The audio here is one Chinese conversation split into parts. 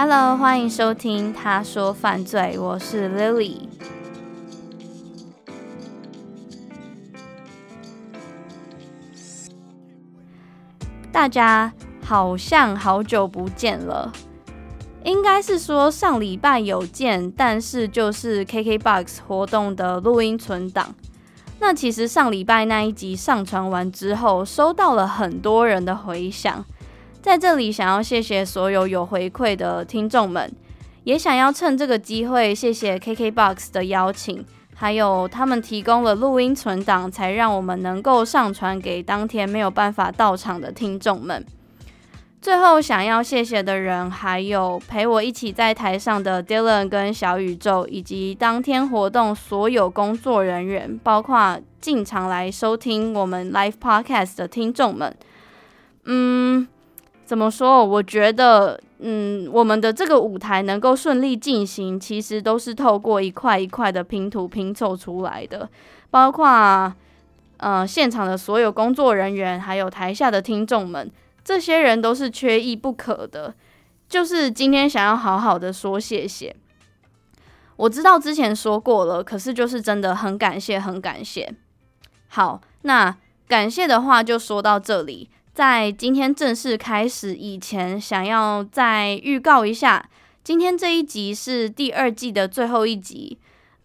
Hello，欢迎收听《他说犯罪》，我是 Lily。大家好像好久不见了，应该是说上礼拜有见，但是就是 KKBOX 活动的录音存档。那其实上礼拜那一集上传完之后，收到了很多人的回响。在这里，想要谢谢所有有回馈的听众们，也想要趁这个机会谢谢 KKBOX 的邀请，还有他们提供了录音存档，才让我们能够上传给当天没有办法到场的听众们。最后，想要谢谢的人，还有陪我一起在台上的 Dylan 跟小宇宙，以及当天活动所有工作人员，包括进场来收听我们 Live Podcast 的听众们。嗯。怎么说？我觉得，嗯，我们的这个舞台能够顺利进行，其实都是透过一块一块的拼图拼凑出来的。包括，呃，现场的所有工作人员，还有台下的听众们，这些人都是缺一不可的。就是今天想要好好的说谢谢。我知道之前说过了，可是就是真的很感谢，很感谢。好，那感谢的话就说到这里。在今天正式开始以前，想要再预告一下，今天这一集是第二季的最后一集。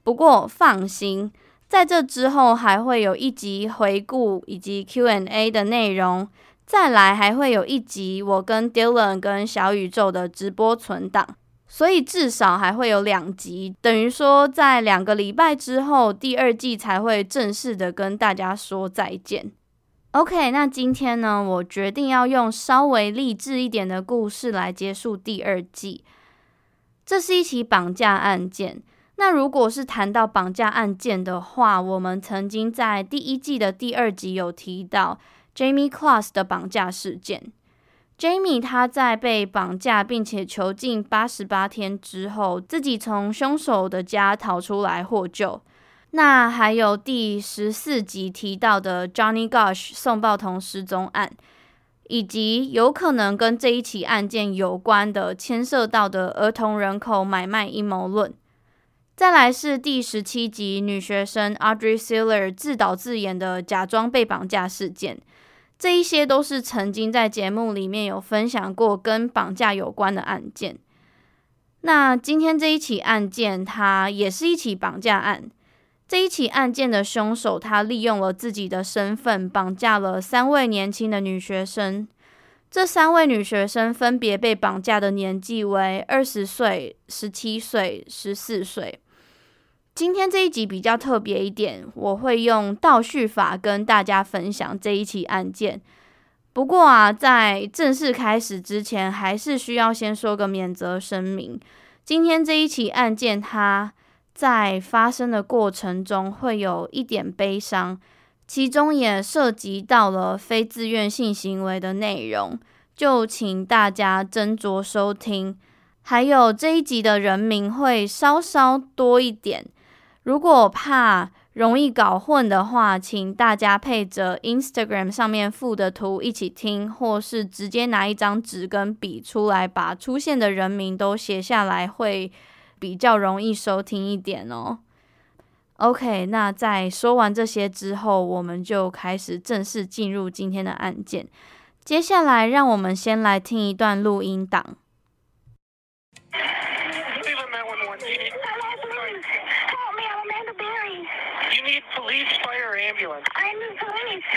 不过放心，在这之后还会有一集回顾以及 Q&A 的内容，再来还会有一集我跟 Dylan 跟小宇宙的直播存档，所以至少还会有两集，等于说在两个礼拜之后，第二季才会正式的跟大家说再见。OK，那今天呢，我决定要用稍微励志一点的故事来结束第二季。这是一起绑架案件。那如果是谈到绑架案件的话，我们曾经在第一季的第二集有提到 Jamie Class 的绑架事件。Jamie 他在被绑架并且囚禁八十八天之后，自己从凶手的家逃出来获救。那还有第十四集提到的 Johnny Gosh 宋报童失踪案，以及有可能跟这一起案件有关的牵涉到的儿童人口买卖阴谋论。再来是第十七集女学生 Audrey Sealer 自导自演的假装被绑架事件，这一些都是曾经在节目里面有分享过跟绑架有关的案件。那今天这一起案件，它也是一起绑架案。这一起案件的凶手，他利用了自己的身份，绑架了三位年轻的女学生。这三位女学生分别被绑架的年纪为二十岁、十七岁、十四岁。今天这一集比较特别一点，我会用倒叙法跟大家分享这一起案件。不过啊，在正式开始之前，还是需要先说个免责声明。今天这一起案件，它在发生的过程中会有一点悲伤，其中也涉及到了非自愿性行为的内容，就请大家斟酌收听。还有这一集的人名会稍稍多一点，如果怕容易搞混的话，请大家配着 Instagram 上面附的图一起听，或是直接拿一张纸跟笔出来，把出现的人名都写下来会。比较容易收听一点哦。OK，那在说完这些之后，我们就开始正式进入今天的案件。接下来，让我们先来听一段录音档。doing? I'm in police.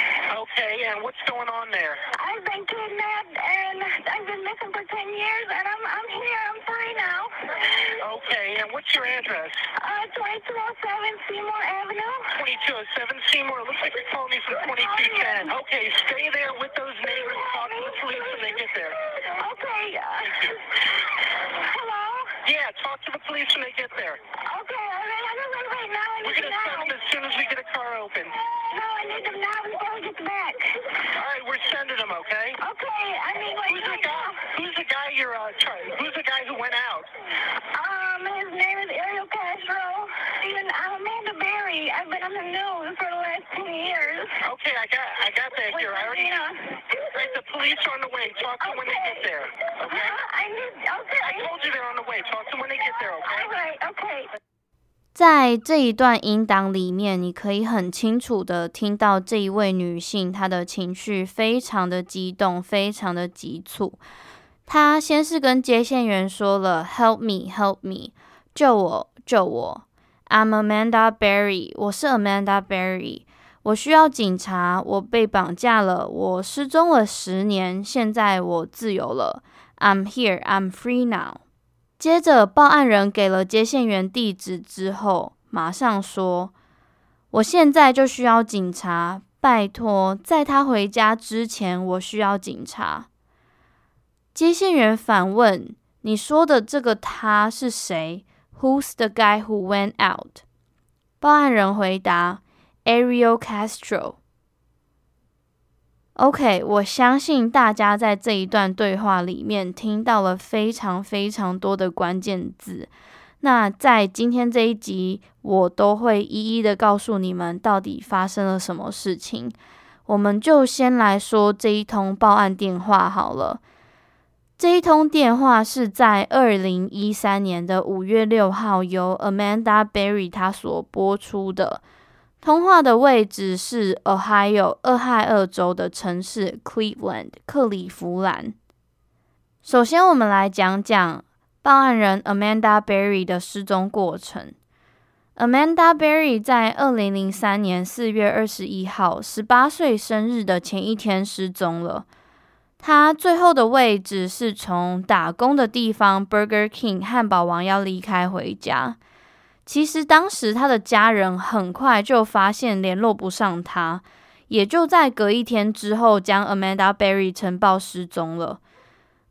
Okay, and what's going on there? I've been kidnapped and I've been missing for 10 years and I'm, I'm here. I'm free now. Okay, and what's your address? Uh, 2207 Seymour Avenue. 2207 Seymour. It Looks like you're calling me from 2210. Okay, stay there with those neighbors. Talk to the police when they get there. Okay. Uh, Thank you. Hello? Yeah, talk to the police when they get there. Okay, all right, all right, all right, now I need We're gonna send them as soon as we get a car open. No, I need them now before we get back. All right, we're sending them, okay? Okay, I mean, like, who's the guy? Who's the guy you're uh, trying? Who's the guy who went out? Um, his name is Ariel Castro. Even uh, Amanda Berry. I've been on the news for the last ten years. Okay, I got, I got that Wait, here. I already. Martina. Right, the police are on the way. Talk to okay. them when they get there. Okay. Huh? I need. Okay. I told you they're on the way. Talk 在这一段音档里面，你可以很清楚的听到这一位女性她的情绪非常的激动，非常的急促。她先是跟接线员说了 “Help me, help me”，救我，救我。I'm Amanda Berry，我是 Amanda Berry，我需要警察，我被绑架了，我失踪了十年，现在我自由了。I'm here, I'm free now。接着，报案人给了接线员地址之后，马上说：“我现在就需要警察，拜托，在他回家之前，我需要警察。”接线员反问：“你说的这个他是谁？”Who's the guy who went out？报案人回答：“Ariel Castro。” OK，我相信大家在这一段对话里面听到了非常非常多的关键字。那在今天这一集，我都会一一的告诉你们到底发生了什么事情。我们就先来说这一通报案电话好了。这一通电话是在二零一三年的五月六号由 Amanda Berry 她所播出的。通话的位置是 Ohio 俄亥俄州的城市 Cleveland 克里夫兰。首先，我们来讲讲报案人 Amanda Berry 的失踪过程。Amanda Berry 在二零零三年四月二十一号十八岁生日的前一天失踪了。她最后的位置是从打工的地方 Burger King 汉堡王要离开回家。其实当时他的家人很快就发现联络不上他，也就在隔一天之后将 Amanda Berry 呈报失踪了。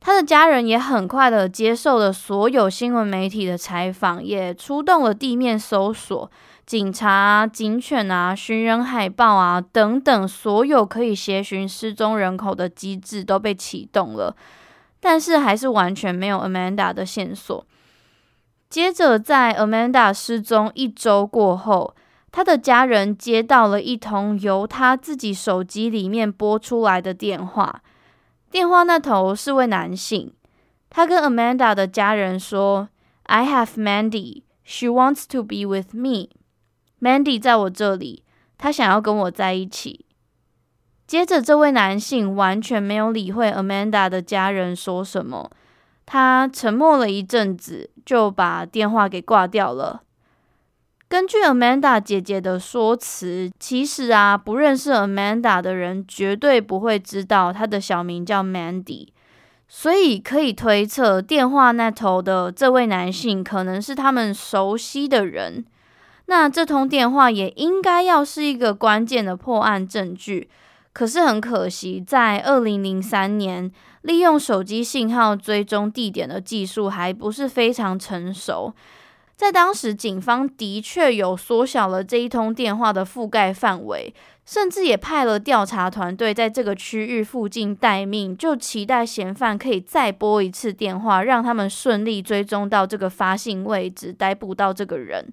他的家人也很快的接受了所有新闻媒体的采访，也出动了地面搜索，警察、警犬啊、寻人海报啊等等，所有可以协寻失踪人口的机制都被启动了，但是还是完全没有 Amanda 的线索。接着，在 Amanda 失踪一周过后，他的家人接到了一通由他自己手机里面拨出来的电话。电话那头是位男性，他跟 Amanda 的家人说：“I have Mandy, she wants to be with me. Mandy 在我这里，她想要跟我在一起。”接着，这位男性完全没有理会 Amanda 的家人说什么。他沉默了一阵子，就把电话给挂掉了。根据 Amanda 姐姐的说辞，其实啊，不认识 Amanda 的人绝对不会知道她的小名叫 Mandy，所以可以推测，电话那头的这位男性可能是他们熟悉的人。那这通电话也应该要是一个关键的破案证据。可是很可惜，在二零零三年，利用手机信号追踪地点的技术还不是非常成熟。在当时，警方的确有缩小了这一通电话的覆盖范围，甚至也派了调查团队在这个区域附近待命，就期待嫌犯可以再拨一次电话，让他们顺利追踪到这个发信位置，逮捕到这个人。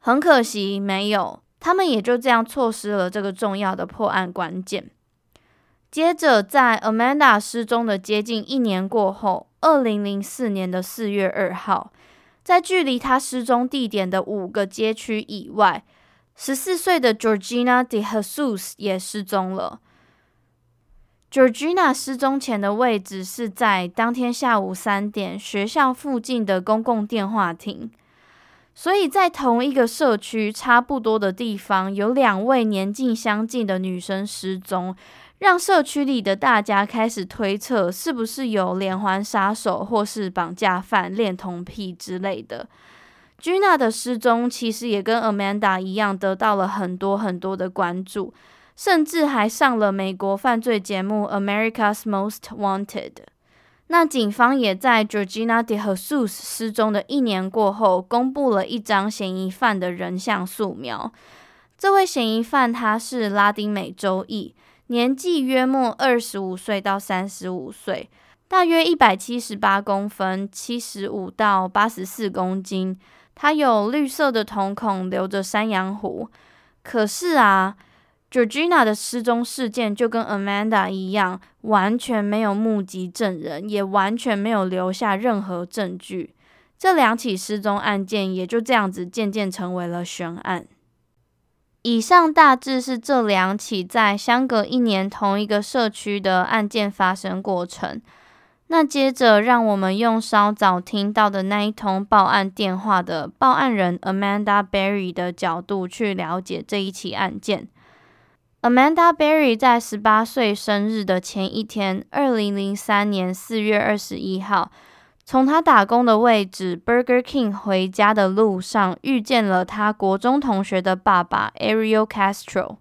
很可惜，没有。他们也就这样错失了这个重要的破案关键。接着，在 Amanda 失踪的接近一年过后，二零零四年的四月二号，在距离她失踪地点的五个街区以外，十四岁的 Georgina De Jesus 也失踪了。Georgina 失踪前的位置是在当天下午三点学校附近的公共电话亭，所以在同一个社区差不多的地方，有两位年纪相近的女生失踪，让社区里的大家开始推测是不是有连环杀手或是绑架犯恋童癖之类的。Gina 的失踪其实也跟 Amanda 一样，得到了很多很多的关注。甚至还上了美国犯罪节目《America's Most Wanted》。那警方也在 Georgina De Jesus 失踪的一年过后，公布了一张嫌疑犯的人像素描。这位嫌疑犯他是拉丁美洲裔，年纪约莫二十五岁到三十五岁，大约一百七十八公分，七十五到八十四公斤。他有绿色的瞳孔，留着山羊胡。可是啊。Georgina 的失踪事件就跟 Amanda 一样，完全没有目击证人，也完全没有留下任何证据。这两起失踪案件也就这样子渐渐成为了悬案。以上大致是这两起在相隔一年同一个社区的案件发生过程。那接着，让我们用稍早听到的那一通报案电话的报案人 Amanda Berry 的角度去了解这一起案件。Amanda Berry 在十八岁生日的前一天，二零零三年四月二十一号，从她打工的位置 Burger King 回家的路上，遇见了她国中同学的爸爸 Ariel Castro。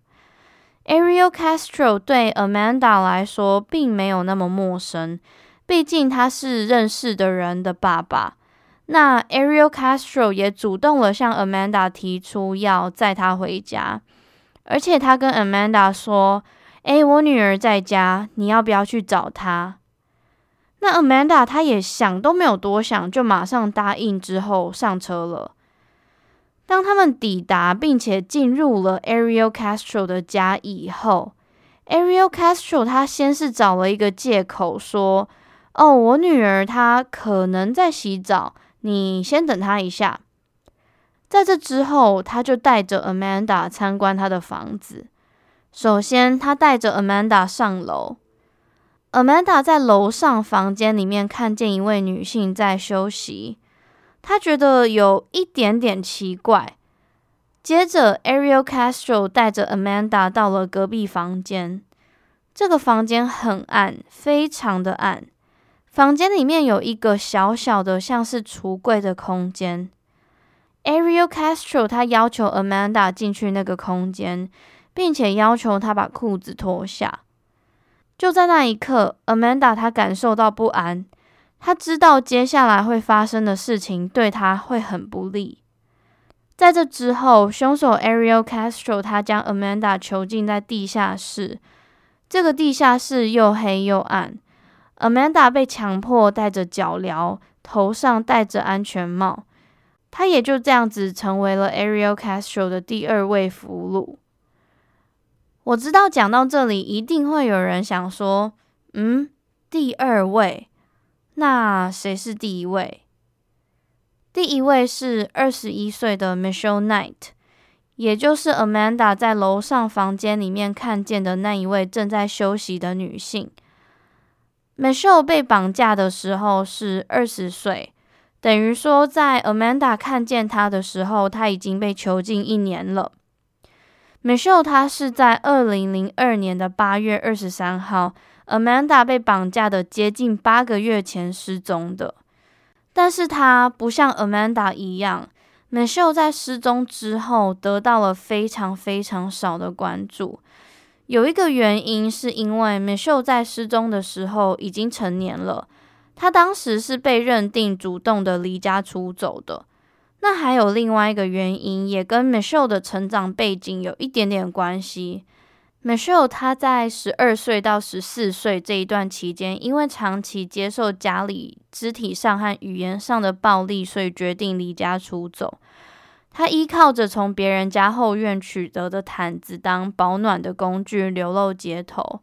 Ariel Castro 对 Amanda 来说并没有那么陌生，毕竟他是认识的人的爸爸。那 Ariel Castro 也主动了向 Amanda 提出要载他回家。而且他跟 Amanda 说：“诶，我女儿在家，你要不要去找她？”那 Amanda 她也想都没有多想，就马上答应，之后上车了。当他们抵达并且进入了 Ariel Castro 的家以后，Ariel Castro 他先是找了一个借口说：“哦，我女儿她可能在洗澡，你先等她一下。”在这之后，他就带着 Amanda 参观他的房子。首先，他带着 Amanda 上楼。Amanda 在楼上房间里面看见一位女性在休息，他觉得有一点点奇怪。接着，Ariel Castro 带着 Amanda 到了隔壁房间。这个房间很暗，非常的暗。房间里面有一个小小的，像是橱柜的空间。Ariel Castro 他要求 Amanda 进去那个空间，并且要求他把裤子脱下。就在那一刻，Amanda 他感受到不安，他知道接下来会发生的事情对他会很不利。在这之后，凶手 Ariel Castro 他将 Amanda 囚禁在地下室，这个地下室又黑又暗。Amanda 被强迫戴着脚镣，头上戴着安全帽。他也就这样子成为了 Ariel Castro 的第二位俘虏。我知道讲到这里，一定会有人想说：“嗯，第二位，那谁是第一位？”第一位是二十一岁的 Michelle Knight，也就是 Amanda 在楼上房间里面看见的那一位正在休息的女性。Michelle 被绑架的时候是二十岁。等于说，在 Amanda 看见他的时候，他已经被囚禁一年了。Michelle 他是在二零零二年的八月二十三号，Amanda 被绑架的接近八个月前失踪的。但是他不像 Amanda 一样，Michelle 在失踪之后得到了非常非常少的关注。有一个原因是因为 Michelle 在失踪的时候已经成年了。他当时是被认定主动的离家出走的。那还有另外一个原因，也跟 Michelle 的成长背景有一点点关系。Michelle 她在十二岁到十四岁这一段期间，因为长期接受家里肢体上和语言上的暴力，所以决定离家出走。她依靠着从别人家后院取得的毯子当保暖的工具，流落街头。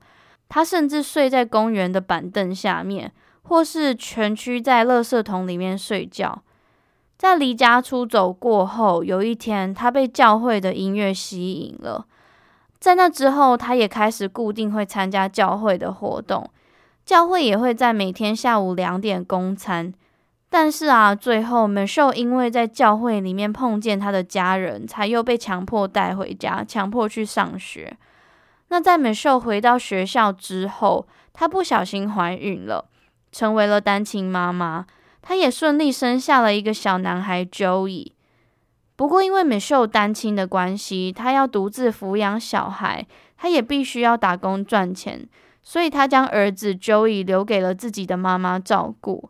她甚至睡在公园的板凳下面。或是蜷曲在垃圾桶里面睡觉，在离家出走过后，有一天他被教会的音乐吸引了。在那之后，他也开始固定会参加教会的活动。教会也会在每天下午两点供餐。但是啊，最后美秀因为在教会里面碰见他的家人，才又被强迫带回家，强迫去上学。那在美秀回到学校之后，她不小心怀孕了，成为了单亲妈妈。她也顺利生下了一个小男孩 Joey。不过因为 Michelle 单亲的关系，她要独自抚养小孩，她也必须要打工赚钱，所以她将儿子 Joey 留给了自己的妈妈照顾。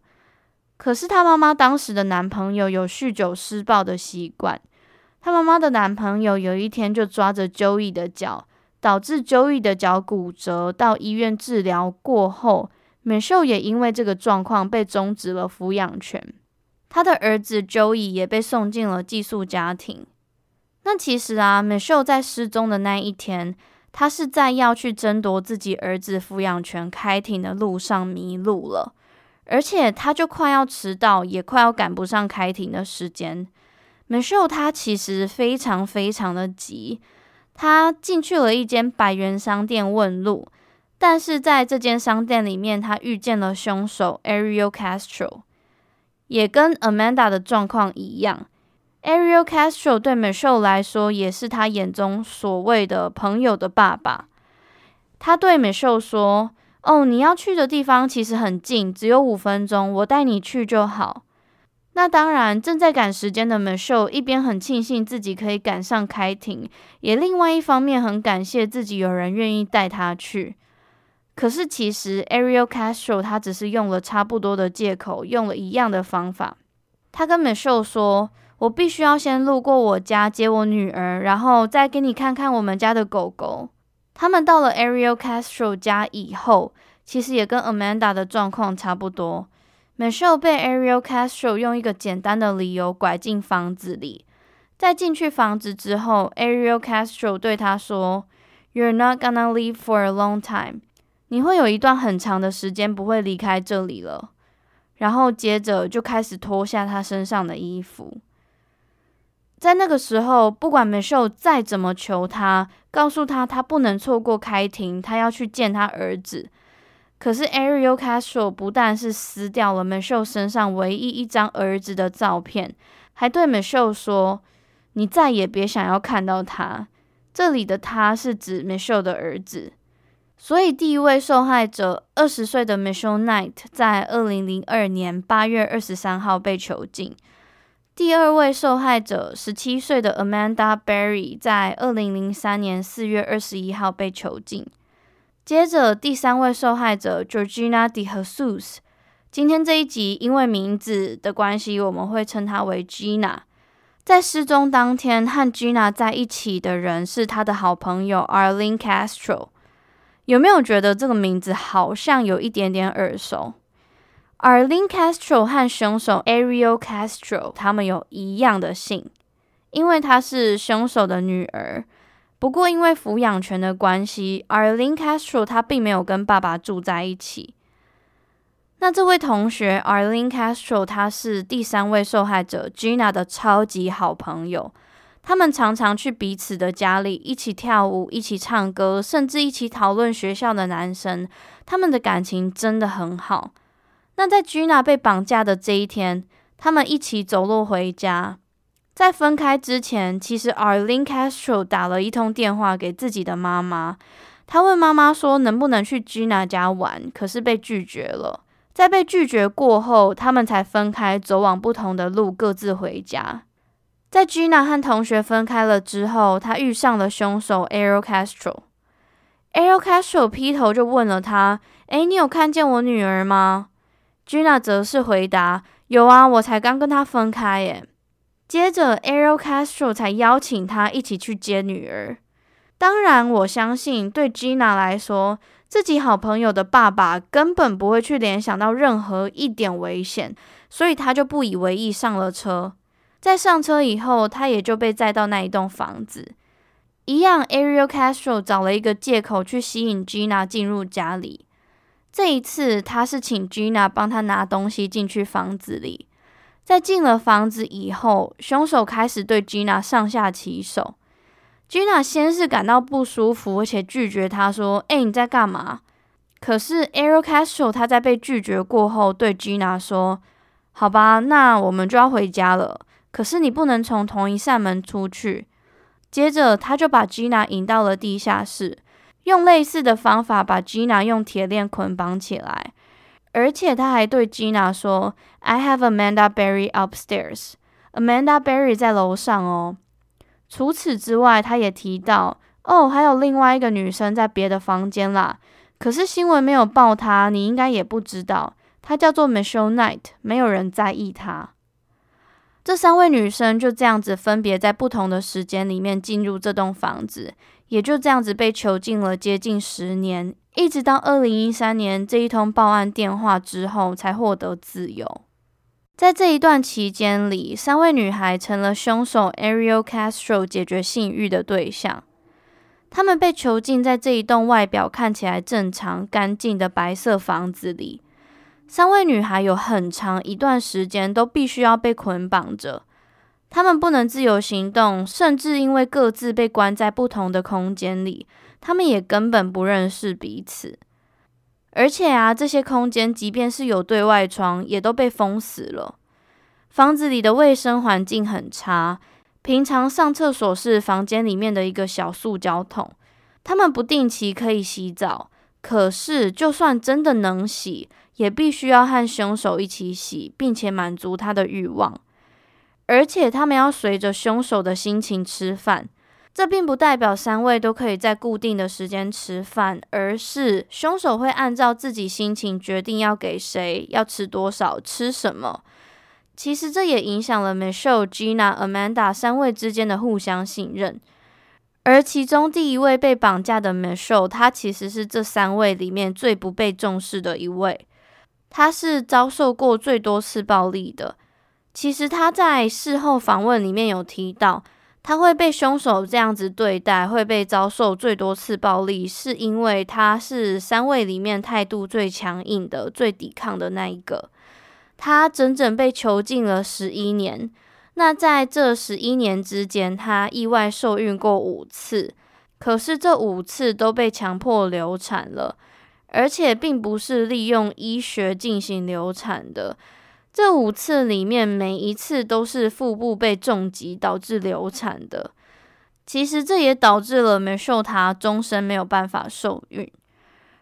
可是她妈妈当时的男朋友有酗酒施暴的习惯，她妈妈的男朋友有一天就抓着 Joey 的脚。导致 Joey 的脚骨折，到医院治疗过后，Michelle 也因为这个状况被终止了抚养权。他的儿子 Joey 也被送进了寄宿家庭。那其实啊，Michelle 在失踪的那一天，他是在要去争夺自己儿子抚养权开庭的路上迷路了，而且他就快要迟到，也快要赶不上开庭的时间。Michelle 他其实非常非常的急。他进去了一间百元商店问路，但是在这间商店里面，他遇见了凶手 Ariel Castro，也跟 Amanda 的状况一样。Ariel Castro 对 Michelle 来说，也是他眼中所谓的朋友的爸爸。他对 Michelle 说：“哦，你要去的地方其实很近，只有五分钟，我带你去就好。”那当然，正在赶时间的 Michelle 一边很庆幸自己可以赶上开庭，也另外一方面很感谢自己有人愿意带他去。可是其实 Ariel Castro 他只是用了差不多的借口，用了一样的方法。他跟 Michelle 说：“我必须要先路过我家接我女儿，然后再给你看看我们家的狗狗。”他们到了 Ariel Castro 家以后，其实也跟 Amanda 的状况差不多。Michelle 被 Ariel Castro 用一个简单的理由拐进房子里。在进去房子之后，Ariel Castro 对他说：“You're not gonna leave for a long time。你会有一段很长的时间不会离开这里了。”然后接着就开始脱下他身上的衣服。在那个时候，不管 Michelle 再怎么求他，告诉他他不能错过开庭，他要去见他儿子。可是 Ariel Castro 不但是撕掉了 Michelle 身上唯一一张儿子的照片，还对 Michelle 说：“你再也别想要看到他。”这里的他是指 Michelle 的儿子。所以第一位受害者二十岁的 Michelle Knight 在二零零二年八月二十三号被囚禁。第二位受害者十七岁的 Amanda Berry 在二零零三年四月二十一号被囚禁。接着，第三位受害者 Georgina De Jesus，今天这一集因为名字的关系，我们会称她为 Gina。在失踪当天，和 Gina 在一起的人是她的好朋友 Arlene Castro。有没有觉得这个名字好像有一点点耳熟？Arlene Castro 和凶手 Ariel Castro 他们有一样的姓，因为她是凶手的女儿。不过，因为抚养权的关系，Arlene Castro 她并没有跟爸爸住在一起。那这位同学 Arlene Castro，她是第三位受害者 Gina 的超级好朋友。他们常常去彼此的家里一起跳舞、一起唱歌，甚至一起讨论学校的男生。他们的感情真的很好。那在 Gina 被绑架的这一天，他们一起走路回家。在分开之前，其实 Arlene Castro 打了一通电话给自己的妈妈，她问妈妈说能不能去 Gina 家玩，可是被拒绝了。在被拒绝过后，他们才分开，走往不同的路，各自回家。在 Gina 和同学分开了之后，他遇上了凶手 Ariel Castro。Ariel Castro 劈头就问了他：“诶，你有看见我女儿吗？”Gina 则是回答：“有啊，我才刚跟她分开耶。”接着，Ariel Castro 才邀请他一起去接女儿。当然，我相信对 Gina 来说，自己好朋友的爸爸根本不会去联想到任何一点危险，所以他就不以为意上了车。在上车以后，他也就被载到那一栋房子。一样，Ariel Castro 找了一个借口去吸引 Gina 进入家里。这一次，他是请 Gina 帮他拿东西进去房子里。在进了房子以后，凶手开始对 Gina 上下其手。Gina 先是感到不舒服，而且拒绝他说：“哎，你在干嘛？”可是 Ariel Castro 他在被拒绝过后，对 Gina 说：“好吧，那我们就要回家了。可是你不能从同一扇门出去。”接着，他就把 Gina 引到了地下室，用类似的方法把 Gina 用铁链捆绑起来，而且他还对 Gina 说：“I have Amanda Berry upstairs. Amanda Berry 在楼上哦。”除此之外，他也提到：“哦，还有另外一个女生在别的房间啦。”可是新闻没有报她，你应该也不知道，她叫做 Michelle Knight，没有人在意她。这三位女生就这样子分别在不同的时间里面进入这栋房子，也就这样子被囚禁了接近十年，一直到二零一三年这一通报案电话之后才获得自由。在这一段期间里，三位女孩成了凶手 Ariel Castro 解决性欲的对象。他们被囚禁在这一栋外表看起来正常、干净的白色房子里。三位女孩有很长一段时间都必须要被捆绑着，她们不能自由行动，甚至因为各自被关在不同的空间里，她们也根本不认识彼此。而且啊，这些空间即便是有对外窗，也都被封死了。房子里的卫生环境很差。平常上厕所是房间里面的一个小塑胶桶，他们不定期可以洗澡，可是就算真的能洗，也必须要和凶手一起洗，并且满足他的欲望。而且他们要随着凶手的心情吃饭，这并不代表三位都可以在固定的时间吃饭，而是凶手会按照自己心情决定要给谁，要吃多少，吃什么。其实这也影响了 Michelle、Gina、Amanda 三位之间的互相信任。而其中第一位被绑架的 Michelle，她其实是这三位里面最不被重视的一位。他是遭受过最多次暴力的。其实他在事后访问里面有提到，他会被凶手这样子对待，会被遭受最多次暴力，是因为他是三位里面态度最强硬的、最抵抗的那一个。他整整被囚禁了十一年。那在这十一年之间，他意外受孕过五次，可是这五次都被强迫流产了，而且并不是利用医学进行流产的。这五次里面，每一次都是腹部被重击导致流产的。其实这也导致了 Michelle 她终身没有办法受孕。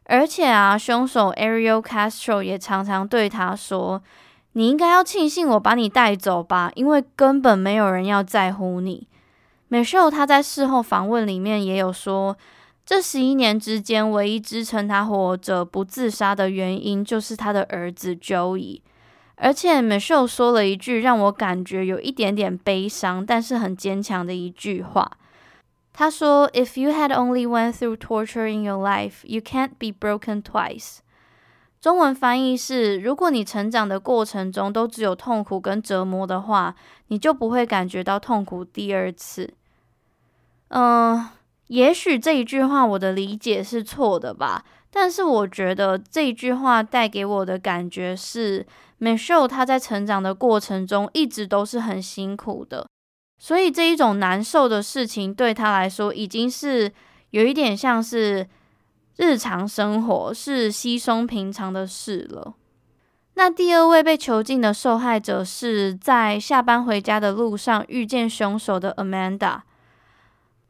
而且啊，凶手 Ariel Castro 也常常对他说。你应该要庆幸我把你带走吧，因为根本没有人要在乎你。Michelle 她在事后访问里面也有说，这十一年之间，唯一支撑他活着不自杀的原因就是他的儿子 Joey。而且 Michelle 说了一句让我感觉有一点点悲伤，但是很坚强的一句话。他说：“If you had only went through torture in your life, you can't be broken twice。”中文翻译是：如果你成长的过程中都只有痛苦跟折磨的话，你就不会感觉到痛苦第二次。嗯、也许这一句话我的理解是错的吧，但是我觉得这一句话带给我的感觉是，Michelle 她在成长的过程中一直都是很辛苦的，所以这一种难受的事情对她来说已经是有一点像是。日常生活是稀松平常的事了。那第二位被囚禁的受害者是在下班回家的路上遇见凶手的 Amanda。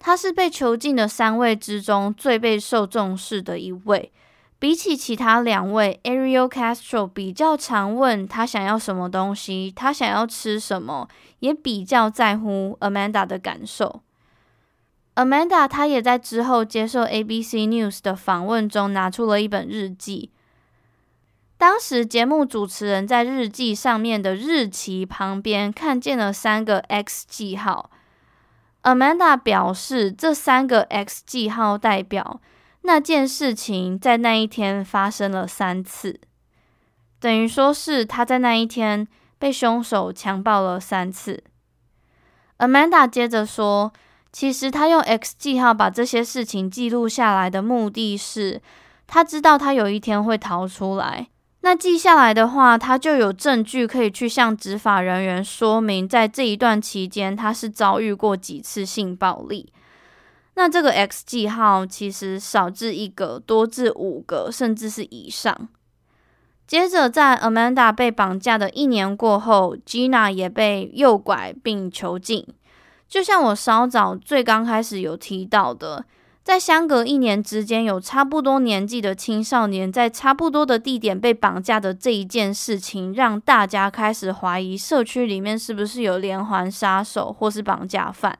他是被囚禁的三位之中最备受重视的一位。比起其他两位，Ariel Castro 比较常问他想要什么东西，他想要吃什么，也比较在乎 Amanda 的感受。Amanda，她也在之后接受 ABC News 的访问中拿出了一本日记。当时节目主持人在日记上面的日期旁边看见了三个 X 记号。Amanda 表示，这三个 X 记号代表那件事情在那一天发生了三次，等于说是她在那一天被凶手强暴了三次。Amanda 接着说。其实他用 X 记号把这些事情记录下来的目的是，他知道他有一天会逃出来。那记下来的话，他就有证据可以去向执法人员说明，在这一段期间他是遭遇过几次性暴力。那这个 X 记号其实少至一个，多至五个，甚至是以上。接着，在 Amanda 被绑架的一年过后，Gina 也被诱拐并囚禁。就像我稍早最刚开始有提到的，在相隔一年之间，有差不多年纪的青少年在差不多的地点被绑架的这一件事情，让大家开始怀疑社区里面是不是有连环杀手或是绑架犯。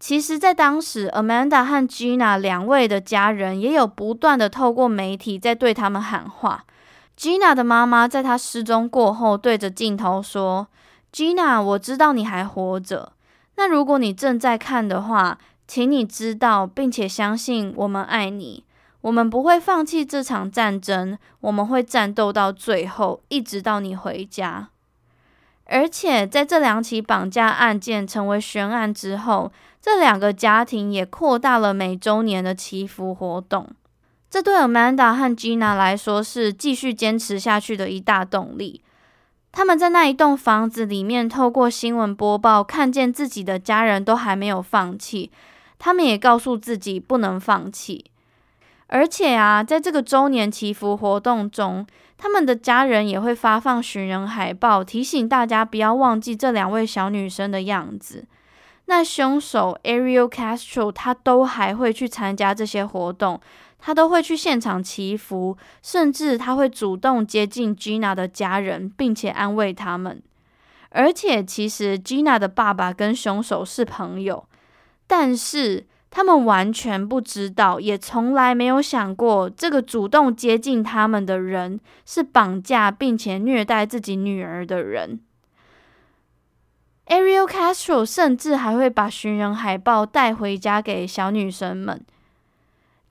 其实，在当时，Amanda 和 Gina 两位的家人也有不断的透过媒体在对他们喊话。Gina 的妈妈在她失踪过后，对着镜头说：“Gina，我知道你还活着。那如果你正在看的话，请你知道并且相信，我们爱你，我们不会放弃这场战争，我们会战斗到最后，一直到你回家。”而且，在这两起绑架案件成为悬案之后，这两个家庭也扩大了每周年的祈福活动。这对 Amanda 和 Gina 来说是继续坚持下去的一大动力。他们在那一栋房子里面，透过新闻播报，看见自己的家人都还没有放弃，他们也告诉自己不能放弃。而且啊，在这个周年祈福活动中，他们的家人也会发放寻人海报，提醒大家不要忘记这两位小女生的样子。那凶手 Ariel Castro 他都还会去参加这些活动，他都会去现场祈福，甚至他会主动接近 Gina 的家人，并且安慰他们。而且，其实 Gina 的爸爸跟凶手是朋友，但是。他们完全不知道，也从来没有想过，这个主动接近他们的人是绑架并且虐待自己女儿的人。Ariel Castro 甚至还会把寻人海报带回家给小女生们。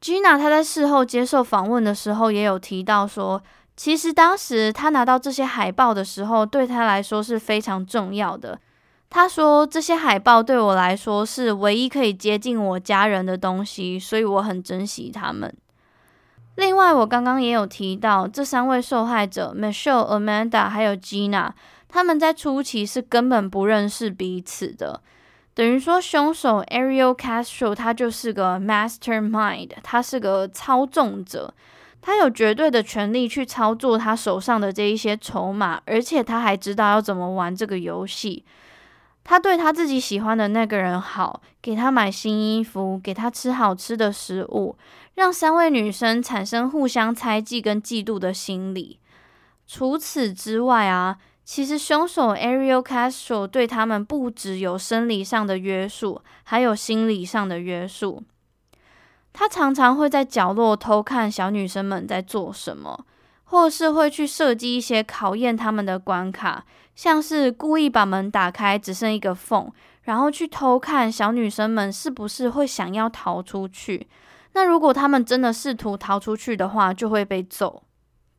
Gina 她在事后接受访问的时候也有提到说，其实当时她拿到这些海报的时候，对她来说是非常重要的。他说：“这些海报对我来说是唯一可以接近我家人的东西，所以我很珍惜他们。另外，我刚刚也有提到，这三位受害者 Michelle、Amanda 还有 Gina，他们在初期是根本不认识彼此的。等于说，凶手 Ariel Castro 他就是个 Mastermind，他是个操纵者，他有绝对的权利去操作他手上的这一些筹码，而且他还知道要怎么玩这个游戏。”他对他自己喜欢的那个人好，给他买新衣服，给他吃好吃的食物，让三位女生产生互相猜忌跟嫉妒的心理。除此之外啊，其实凶手 Ariel Castro 对他们不只有生理上的约束，还有心理上的约束。他常常会在角落偷看小女生们在做什么。或是会去设计一些考验他们的关卡，像是故意把门打开，只剩一个缝，然后去偷看小女生们是不是会想要逃出去。那如果他们真的试图逃出去的话，就会被揍。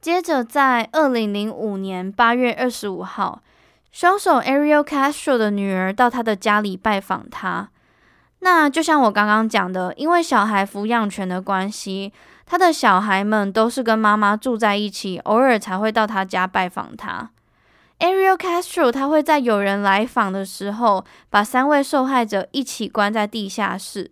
接着，在二零零五年八月二十五号，凶手 Ariel Castro 的女儿到他的家里拜访他。那就像我刚刚讲的，因为小孩抚养权的关系。他的小孩们都是跟妈妈住在一起，偶尔才会到他家拜访他。Ariel Castro 他会在有人来访的时候，把三位受害者一起关在地下室，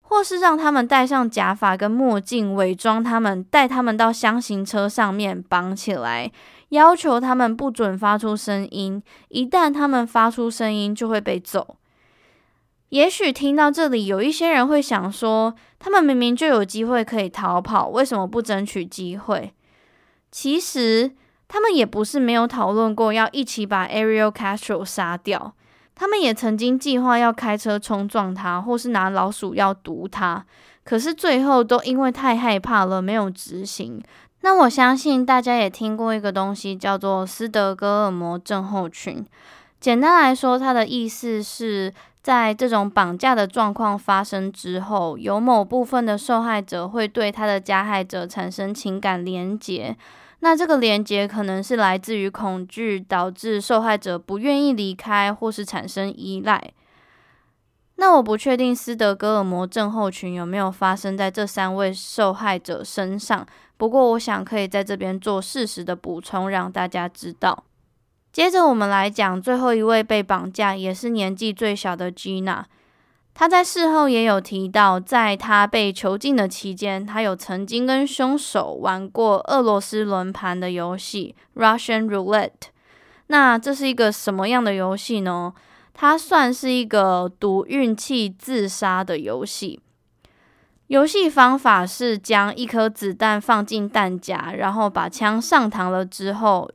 或是让他们戴上假发跟墨镜，伪装他们，带他们到箱型车上面绑起来，要求他们不准发出声音，一旦他们发出声音就会被揍。也许听到这里，有一些人会想说，他们明明就有机会可以逃跑，为什么不争取机会？其实，他们也不是没有讨论过要一起把 Ariel Castro 杀掉，他们也曾经计划要开车冲撞他，或是拿老鼠药毒他，可是最后都因为太害怕了，没有执行。那我相信大家也听过一个东西，叫做斯德哥尔摩症候群。简单来说，它的意思是。在这种绑架的状况发生之后，有某部分的受害者会对他的加害者产生情感连结。那这个连结可能是来自于恐惧，导致受害者不愿意离开或是产生依赖。那我不确定斯德哥尔摩症候群有没有发生在这三位受害者身上，不过我想可以在这边做适时的补充，让大家知道。接着我们来讲最后一位被绑架，也是年纪最小的 Gina。她在事后也有提到，在她被囚禁的期间，她有曾经跟凶手玩过俄罗斯轮盘的游戏 Russian Roulette。那这是一个什么样的游戏呢？它算是一个赌运气自杀的游戏。游戏方法是将一颗子弹放进弹夹，然后把枪上膛了之后，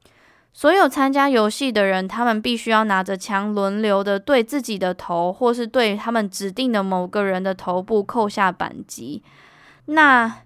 所有参加游戏的人，他们必须要拿着枪轮流的对自己的头，或是对他们指定的某个人的头部扣下扳机。那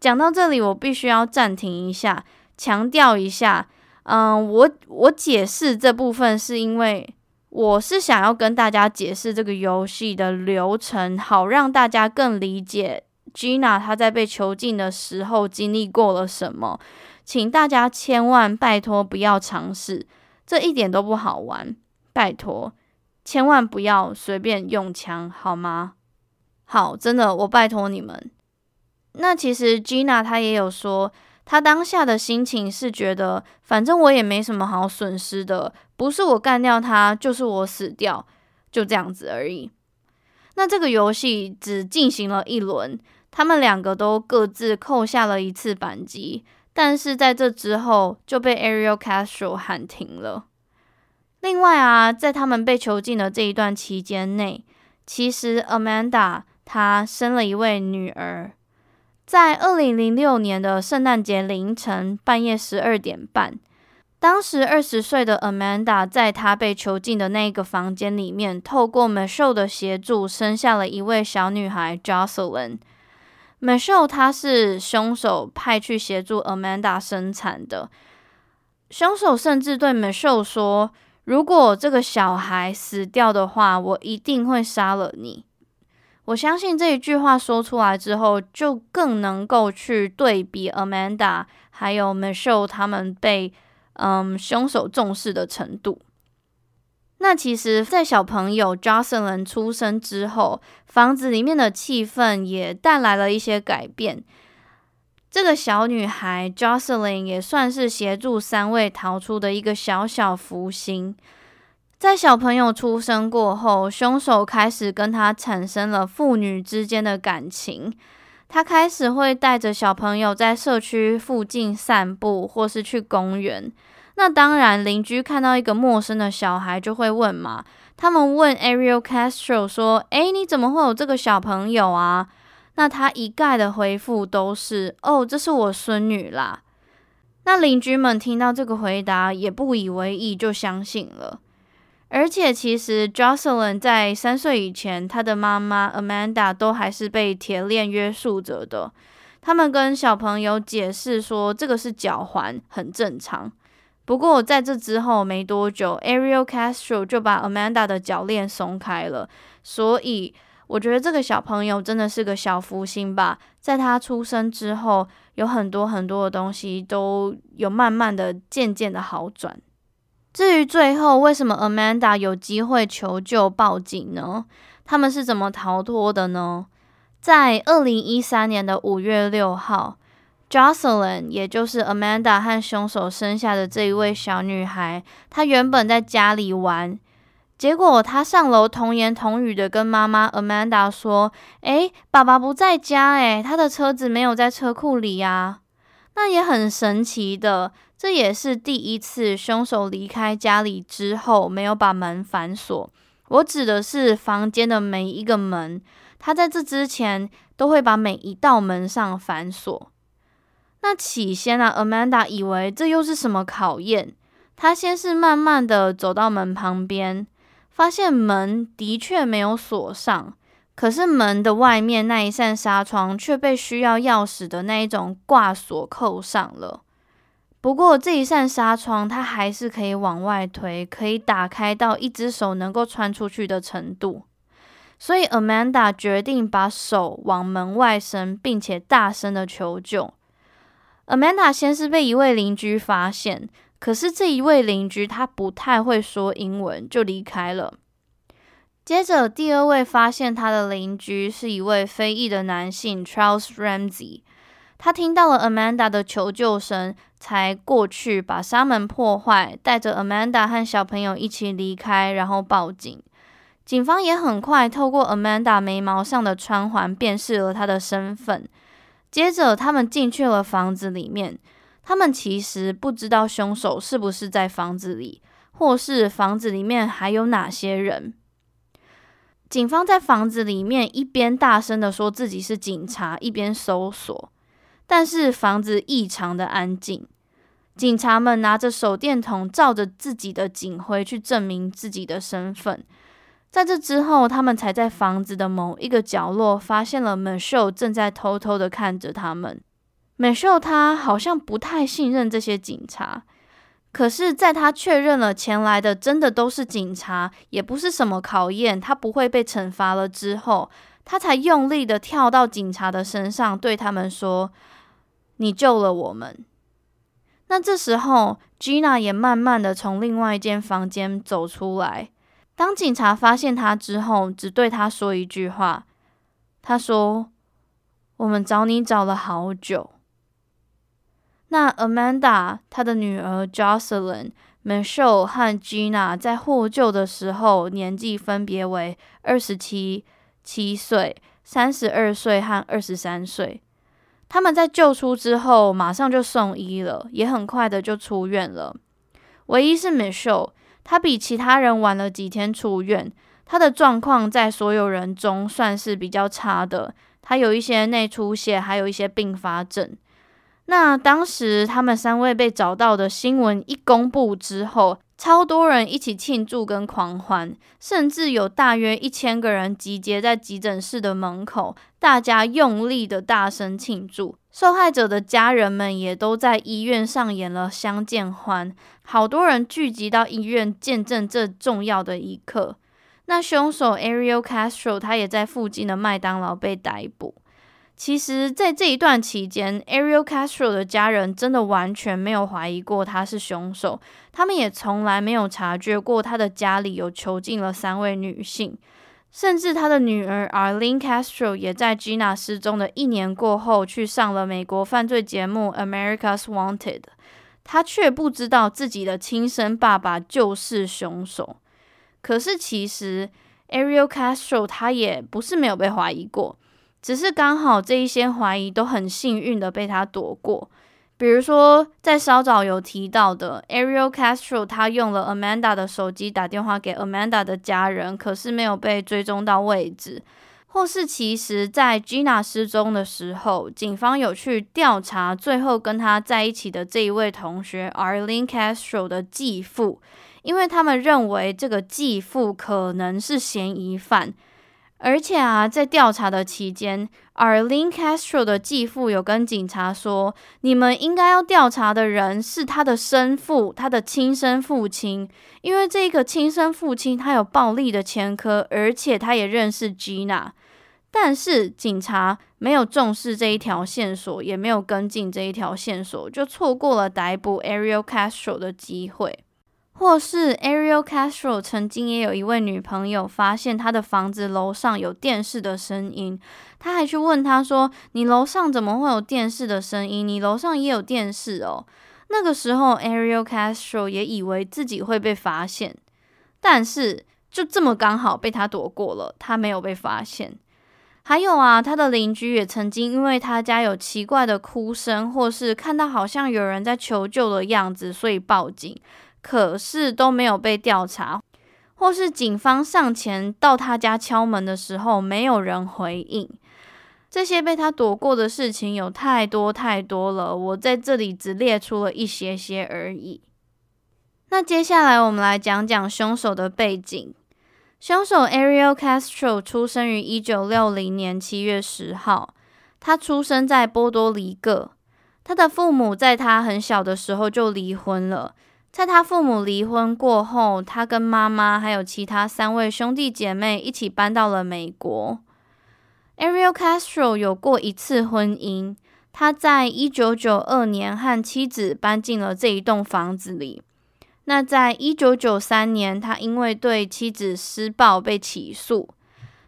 讲到这里，我必须要暂停一下，强调一下，嗯，我我解释这部分是因为。我是想要跟大家解释这个游戏的流程，好让大家更理解 Gina 她在被囚禁的时候经历过了什么。请大家千万拜托不要尝试，这一点都不好玩。拜托，千万不要随便用枪，好吗？好，真的，我拜托你们。那其实 Gina 她也有说。她当下的心情是觉得，反正我也没什么好损失的，不是我干掉他，就是我死掉，就这样子而已。那这个游戏只进行了一轮，他们两个都各自扣下了一次扳机，但是在这之后就被 Ariel Castro 喊停了。另外啊，在他们被囚禁的这一段期间内，其实 Amanda 她生了一位女儿。在二零零六年的圣诞节凌晨半夜十二点半，当时二十岁的 Amanda 在她被囚禁的那个房间里面，透过 Michelle 的协助，生下了一位小女孩 Jocelyn。Michelle 她是凶手派去协助 Amanda 生产的，凶手甚至对 Michelle 说：“如果这个小孩死掉的话，我一定会杀了你。”我相信这一句话说出来之后，就更能够去对比 Amanda 还有 Michelle 他们被嗯凶手重视的程度。那其实，在小朋友 Jocelyn 出生之后，房子里面的气氛也带来了一些改变。这个小女孩 Jocelyn 也算是协助三位逃出的一个小小福星。在小朋友出生过后，凶手开始跟他产生了父女之间的感情。他开始会带着小朋友在社区附近散步，或是去公园。那当然，邻居看到一个陌生的小孩就会问嘛。他们问 Ariel Castro 说：“诶，你怎么会有这个小朋友啊？”那他一概的回复都是：“哦，这是我孙女啦。”那邻居们听到这个回答也不以为意，就相信了。而且，其实 Jocelyn 在三岁以前，她的妈妈 Amanda 都还是被铁链约束着的。他们跟小朋友解释说，这个是脚环，很正常。不过，在这之后没多久，Ariel Castro 就把 Amanda 的脚链松开了。所以，我觉得这个小朋友真的是个小福星吧。在他出生之后，有很多很多的东西都有慢慢的、渐渐的好转。至于最后为什么 Amanda 有机会求救报警呢？他们是怎么逃脱的呢？在二零一三年的五月六号，Jocelyn，也就是 Amanda 和凶手生下的这一位小女孩，她原本在家里玩，结果她上楼童言童语的跟妈妈 Amanda 说：“诶，爸爸不在家，诶，他的车子没有在车库里呀。”那也很神奇的。这也是第一次凶手离开家里之后没有把门反锁。我指的是房间的每一个门，他在这之前都会把每一道门上反锁。那起先啊，Amanda 以为这又是什么考验？他先是慢慢的走到门旁边，发现门的确没有锁上，可是门的外面那一扇纱窗却被需要钥匙的那一种挂锁扣上了。不过这一扇纱窗，它还是可以往外推，可以打开到一只手能够穿出去的程度。所以 Amanda 决定把手往门外伸，并且大声的求救。Amanda 先是被一位邻居发现，可是这一位邻居他不太会说英文，就离开了。接着，第二位发现他的邻居是一位非裔的男性 Charles Ramsey。他听到了 Amanda 的求救声，才过去把纱门破坏，带着 Amanda 和小朋友一起离开，然后报警。警方也很快透过 Amanda 眉毛上的穿环辨识了他的身份。接着，他们进去了房子里面。他们其实不知道凶手是不是在房子里，或是房子里面还有哪些人。警方在房子里面一边大声的说自己是警察，一边搜索。但是房子异常的安静，警察们拿着手电筒照着自己的警徽去证明自己的身份。在这之后，他们才在房子的某一个角落发现了美秀正在偷偷的看着他们。Michelle 他好像不太信任这些警察，可是，在他确认了前来的真的都是警察，也不是什么考验，他不会被惩罚了之后，他才用力的跳到警察的身上，对他们说。你救了我们。那这时候，Gina 也慢慢的从另外一间房间走出来。当警察发现他之后，只对他说一句话：“他说，我们找你找了好久。”那 Amanda 她的女儿 Jocelyn、Michelle 和 Gina 在获救的时候，年纪分别为二十七、七岁、三十二岁和二十三岁。他们在救出之后，马上就送医了，也很快的就出院了。唯一是 Michelle，他比其他人晚了几天出院。他的状况在所有人中算是比较差的，他有一些内出血，还有一些并发症。那当时他们三位被找到的新闻一公布之后，超多人一起庆祝跟狂欢，甚至有大约一千个人集结在急诊室的门口，大家用力的大声庆祝。受害者的家人们也都在医院上演了相见欢，好多人聚集到医院见证这重要的一刻。那凶手 Ariel Castro 他也在附近的麦当劳被逮捕。其实，在这一段期间，Ariel Castro 的家人真的完全没有怀疑过他是凶手，他们也从来没有察觉过他的家里有囚禁了三位女性，甚至他的女儿 Arlene Castro 也在 Gina 失踪的一年过后去上了美国犯罪节目 America's Wanted，他却不知道自己的亲生爸爸就是凶手。可是，其实 Ariel Castro 他也不是没有被怀疑过。只是刚好这一些怀疑都很幸运的被他躲过，比如说在稍早有提到的 Ariel Castro，他用了 Amanda 的手机打电话给 Amanda 的家人，可是没有被追踪到位置，或是其实在 Gina 失踪的时候，警方有去调查最后跟他在一起的这一位同学 Arlene Castro 的继父，因为他们认为这个继父可能是嫌疑犯。而且啊，在调查的期间，Arlene Castro 的继父有跟警察说：“你们应该要调查的人是他的生父，他的亲生父亲，因为这个亲生父亲他有暴力的前科，而且他也认识 Gina。但是警察没有重视这一条线索，也没有跟进这一条线索，就错过了逮捕 Ariel Castro 的机会。”或是 Ariel Castro 曾经也有一位女朋友发现他的房子楼上有电视的声音，他还去问他说：“你楼上怎么会有电视的声音？你楼上也有电视哦。”那个时候 Ariel Castro 也以为自己会被发现，但是就这么刚好被他躲过了，他没有被发现。还有啊，他的邻居也曾经因为他家有奇怪的哭声，或是看到好像有人在求救的样子，所以报警。可是都没有被调查，或是警方上前到他家敲门的时候，没有人回应。这些被他躲过的事情有太多太多了，我在这里只列出了一些些而已。那接下来我们来讲讲凶手的背景。凶手 Ariel Castro 出生于一九六零年七月十号，他出生在波多黎各。他的父母在他很小的时候就离婚了。在他父母离婚过后，他跟妈妈还有其他三位兄弟姐妹一起搬到了美国。Ariel Castro 有过一次婚姻，他在一九九二年和妻子搬进了这一栋房子里。那在一九九三年，他因为对妻子施暴被起诉。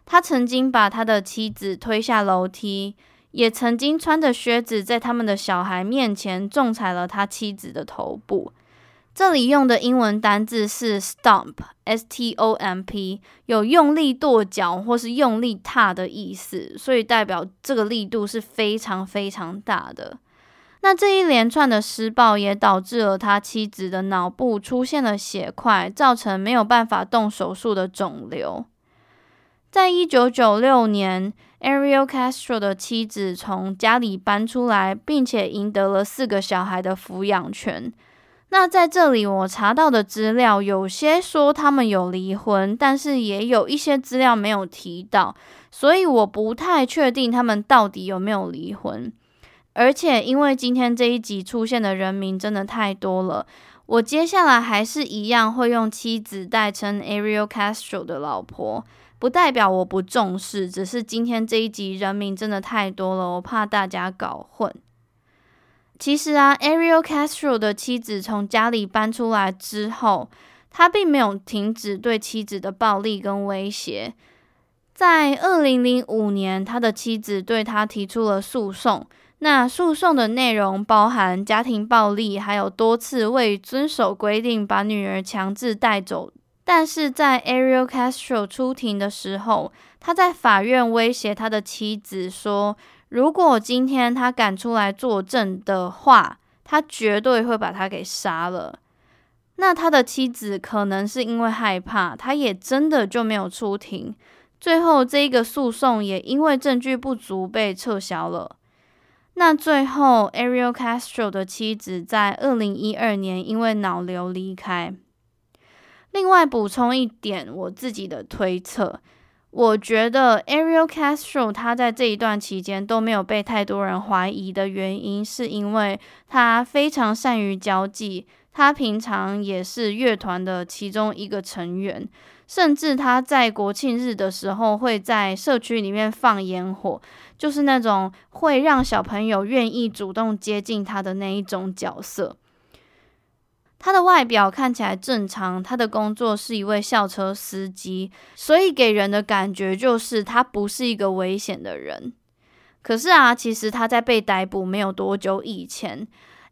他曾经把他的妻子推下楼梯，也曾经穿着靴子在他们的小孩面前重踩了他妻子的头部。这里用的英文单字是 stomp，S-T-O-M-P，有用力跺脚或是用力踏的意思，所以代表这个力度是非常非常大的。那这一连串的施暴也导致了他妻子的脑部出现了血块，造成没有办法动手术的肿瘤。在一九九六年，Ariel Castro 的妻子从家里搬出来，并且赢得了四个小孩的抚养权。那在这里，我查到的资料有些说他们有离婚，但是也有一些资料没有提到，所以我不太确定他们到底有没有离婚。而且，因为今天这一集出现的人名真的太多了，我接下来还是一样会用妻子代称 Ariel Castro 的老婆，不代表我不重视，只是今天这一集人名真的太多了，我怕大家搞混。其实啊，Ariel Castro 的妻子从家里搬出来之后，他并没有停止对妻子的暴力跟威胁。在二零零五年，他的妻子对他提出了诉讼。那诉讼的内容包含家庭暴力，还有多次未遵守规定把女儿强制带走。但是在 Ariel Castro 出庭的时候，他在法院威胁他的妻子说，如果今天他敢出来作证的话，他绝对会把他给杀了。那他的妻子可能是因为害怕，他也真的就没有出庭。最后，这一个诉讼也因为证据不足被撤销了。那最后，Ariel Castro 的妻子在二零一二年因为脑瘤离开。另外补充一点，我自己的推测。我觉得 Ariel Castro 他在这一段期间都没有被太多人怀疑的原因，是因为他非常善于交际，他平常也是乐团的其中一个成员，甚至他在国庆日的时候会在社区里面放烟火，就是那种会让小朋友愿意主动接近他的那一种角色。他的外表看起来正常，他的工作是一位校车司机，所以给人的感觉就是他不是一个危险的人。可是啊，其实他在被逮捕没有多久以前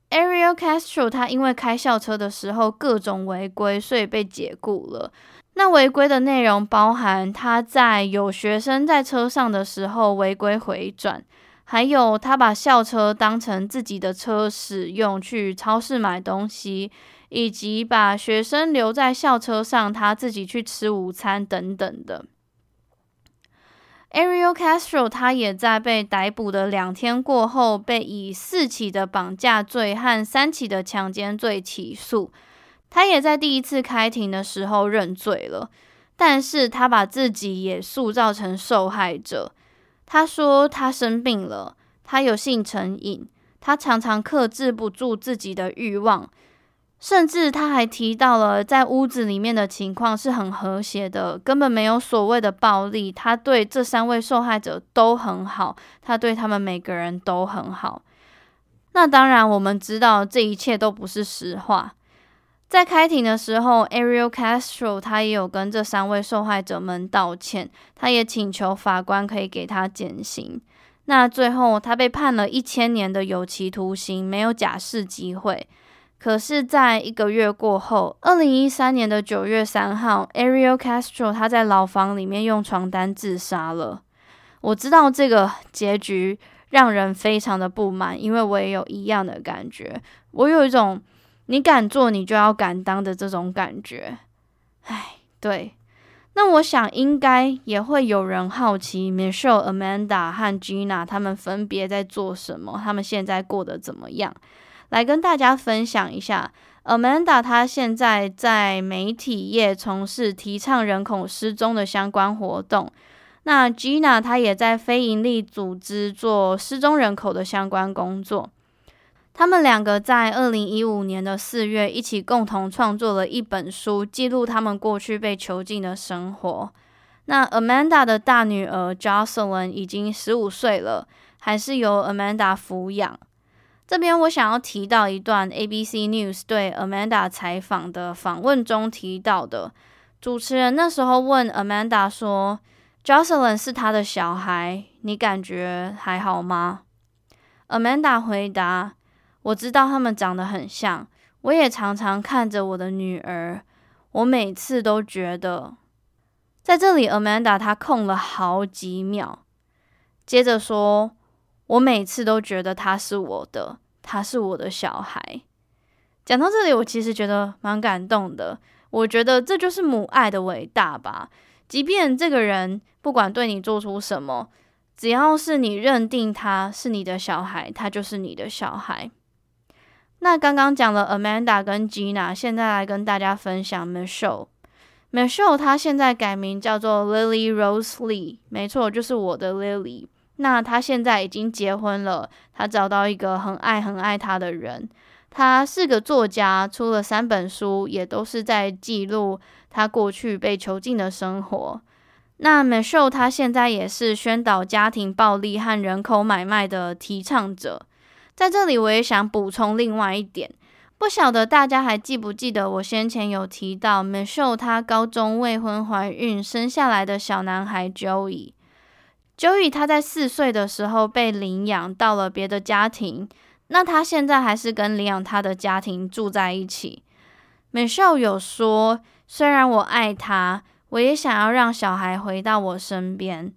，Ariel Castro 他因为开校车的时候各种违规，所以被解雇了。那违规的内容包含他在有学生在车上的时候违规回转，还有他把校车当成自己的车使用，去超市买东西。以及把学生留在校车上，他自己去吃午餐等等的。Ariel Castro 他也在被逮捕的两天过后，被以四起的绑架罪和三起的强奸罪起诉。他也在第一次开庭的时候认罪了，但是他把自己也塑造成受害者。他说他生病了，他有性成瘾，他常常克制不住自己的欲望。甚至他还提到了，在屋子里面的情况是很和谐的，根本没有所谓的暴力。他对这三位受害者都很好，他对他们每个人都很好。那当然，我们知道这一切都不是实话。在开庭的时候，Ariel Castro 他也有跟这三位受害者们道歉，他也请求法官可以给他减刑。那最后，他被判了一千年的有期徒刑，没有假释机会。可是，在一个月过后，二零一三年的九月三号，Ariel Castro 他在牢房里面用床单自杀了。我知道这个结局让人非常的不满，因为我也有一样的感觉。我有一种你敢做，你就要敢当的这种感觉。唉，对。那我想应该也会有人好奇，Michelle、Amanda 和 Gina 他们分别在做什么？他们现在过得怎么样？来跟大家分享一下，Amanda 她现在在媒体业从事提倡人口失踪的相关活动。那 Gina 她也在非营利组织做失踪人口的相关工作。他们两个在二零一五年的四月一起共同创作了一本书，记录他们过去被囚禁的生活。那 Amanda 的大女儿 Jocelyn 已经十五岁了，还是由 Amanda 抚养。这边我想要提到一段 ABC News 对 Amanda 采访的访问中提到的，主持人那时候问 Amanda 说：“Jocelyn 是他的小孩，你感觉还好吗？”Amanda 回答：“我知道他们长得很像，我也常常看着我的女儿，我每次都觉得……”在这里，Amanda 她空了好几秒，接着说：“我每次都觉得他是我的。”他是我的小孩。讲到这里，我其实觉得蛮感动的。我觉得这就是母爱的伟大吧。即便这个人不管对你做出什么，只要是你认定他是你的小孩，他就是你的小孩。那刚刚讲了 Amanda 跟 Gina，现在来跟大家分享 Michelle。Michelle 她现在改名叫做 Lily Rose Lee，没错，就是我的 Lily。那她现在已经结婚了，她找到一个很爱很爱她的人。她是个作家，出了三本书，也都是在记录她过去被囚禁的生活。那 Michelle 他现在也是宣导家庭暴力和人口买卖的提倡者。在这里，我也想补充另外一点，不晓得大家还记不记得我先前有提到 Michelle 他高中未婚怀孕生下来的小男孩 Joey。Joey 他在四岁的时候被领养到了别的家庭，那他现在还是跟领养他的家庭住在一起。Michelle 有说，虽然我爱他，我也想要让小孩回到我身边，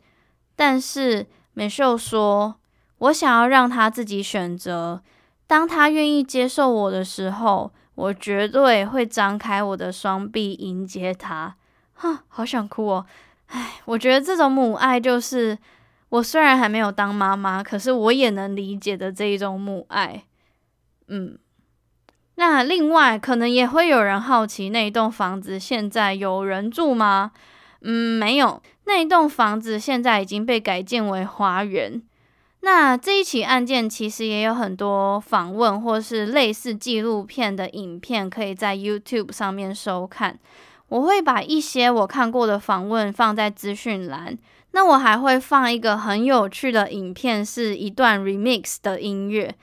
但是 Michelle 说，我想要让他自己选择。当他愿意接受我的时候，我绝对会张开我的双臂迎接他。哈，好想哭哦。唉，我觉得这种母爱就是我虽然还没有当妈妈，可是我也能理解的这一种母爱。嗯，那另外可能也会有人好奇，那一栋房子现在有人住吗？嗯，没有，那一栋房子现在已经被改建为花园。那这一起案件其实也有很多访问或是类似纪录片的影片，可以在 YouTube 上面收看。我会把一些我看过的访问放在资讯栏，那我还会放一个很有趣的影片，是一段 remix 的音乐，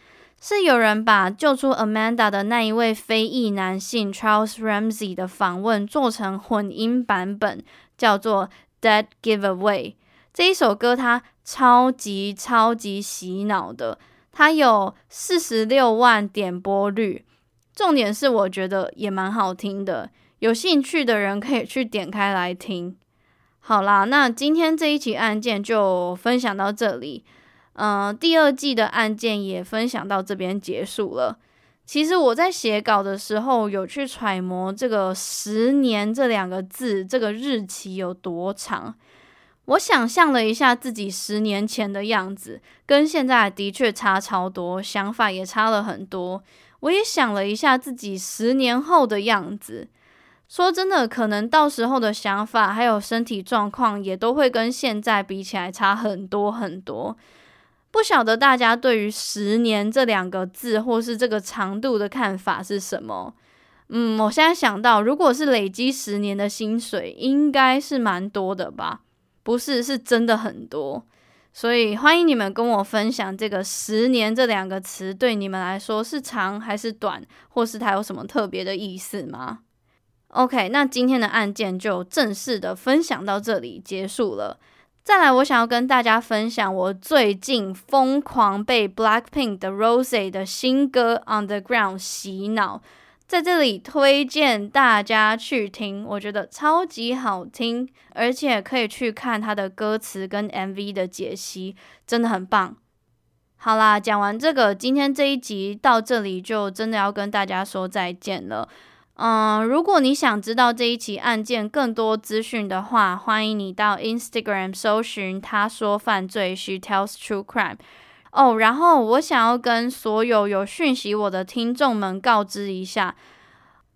是有人把救出 Amanda 的那一位非裔男性 Charles Ramsey 的访问做成混音版本，叫做 Dead Giveaway。这一首歌它超级超级洗脑的，它有四十六万点播率，重点是我觉得也蛮好听的。有兴趣的人可以去点开来听。好啦，那今天这一起案件就分享到这里。嗯、第二季的案件也分享到这边结束了。其实我在写稿的时候有去揣摩这个“十年”这两个字，这个日期有多长。我想象了一下自己十年前的样子，跟现在的确差超多，想法也差了很多。我也想了一下自己十年后的样子。说真的，可能到时候的想法还有身体状况也都会跟现在比起来差很多很多。不晓得大家对于“十年”这两个字或是这个长度的看法是什么？嗯，我现在想到，如果是累积十年的薪水，应该是蛮多的吧？不是，是真的很多。所以欢迎你们跟我分享，这个“十年”这两个词对你们来说是长还是短，或是它有什么特别的意思吗？OK，那今天的案件就正式的分享到这里结束了。再来，我想要跟大家分享我最近疯狂被 Blackpink 的 Rosé 的新歌 Underground 洗脑，在这里推荐大家去听，我觉得超级好听，而且可以去看他的歌词跟 MV 的解析，真的很棒。好啦，讲完这个，今天这一集到这里就真的要跟大家说再见了。嗯，如果你想知道这一起案件更多资讯的话，欢迎你到 Instagram 搜寻“他说犯罪 ”，She tells true crime。哦，然后我想要跟所有有讯息我的听众们告知一下。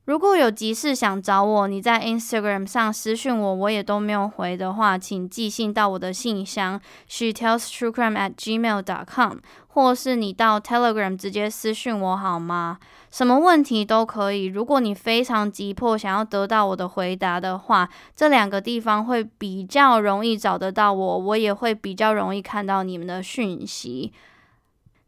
如果有急事想找我，你在 Instagram 上私讯我，我也都没有回的话，请寄信到我的信箱 she tells true crime at gmail dot com，或是你到 Telegram 直接私讯我好吗？什么问题都可以。如果你非常急迫想要得到我的回答的话，这两个地方会比较容易找得到我，我也会比较容易看到你们的讯息。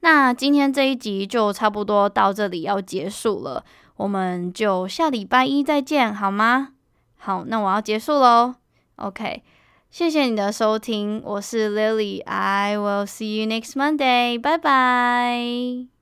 那今天这一集就差不多到这里要结束了，我们就下礼拜一再见，好吗？好，那我要结束喽。OK，谢谢你的收听，我是 Lily，I will see you next Monday，拜拜。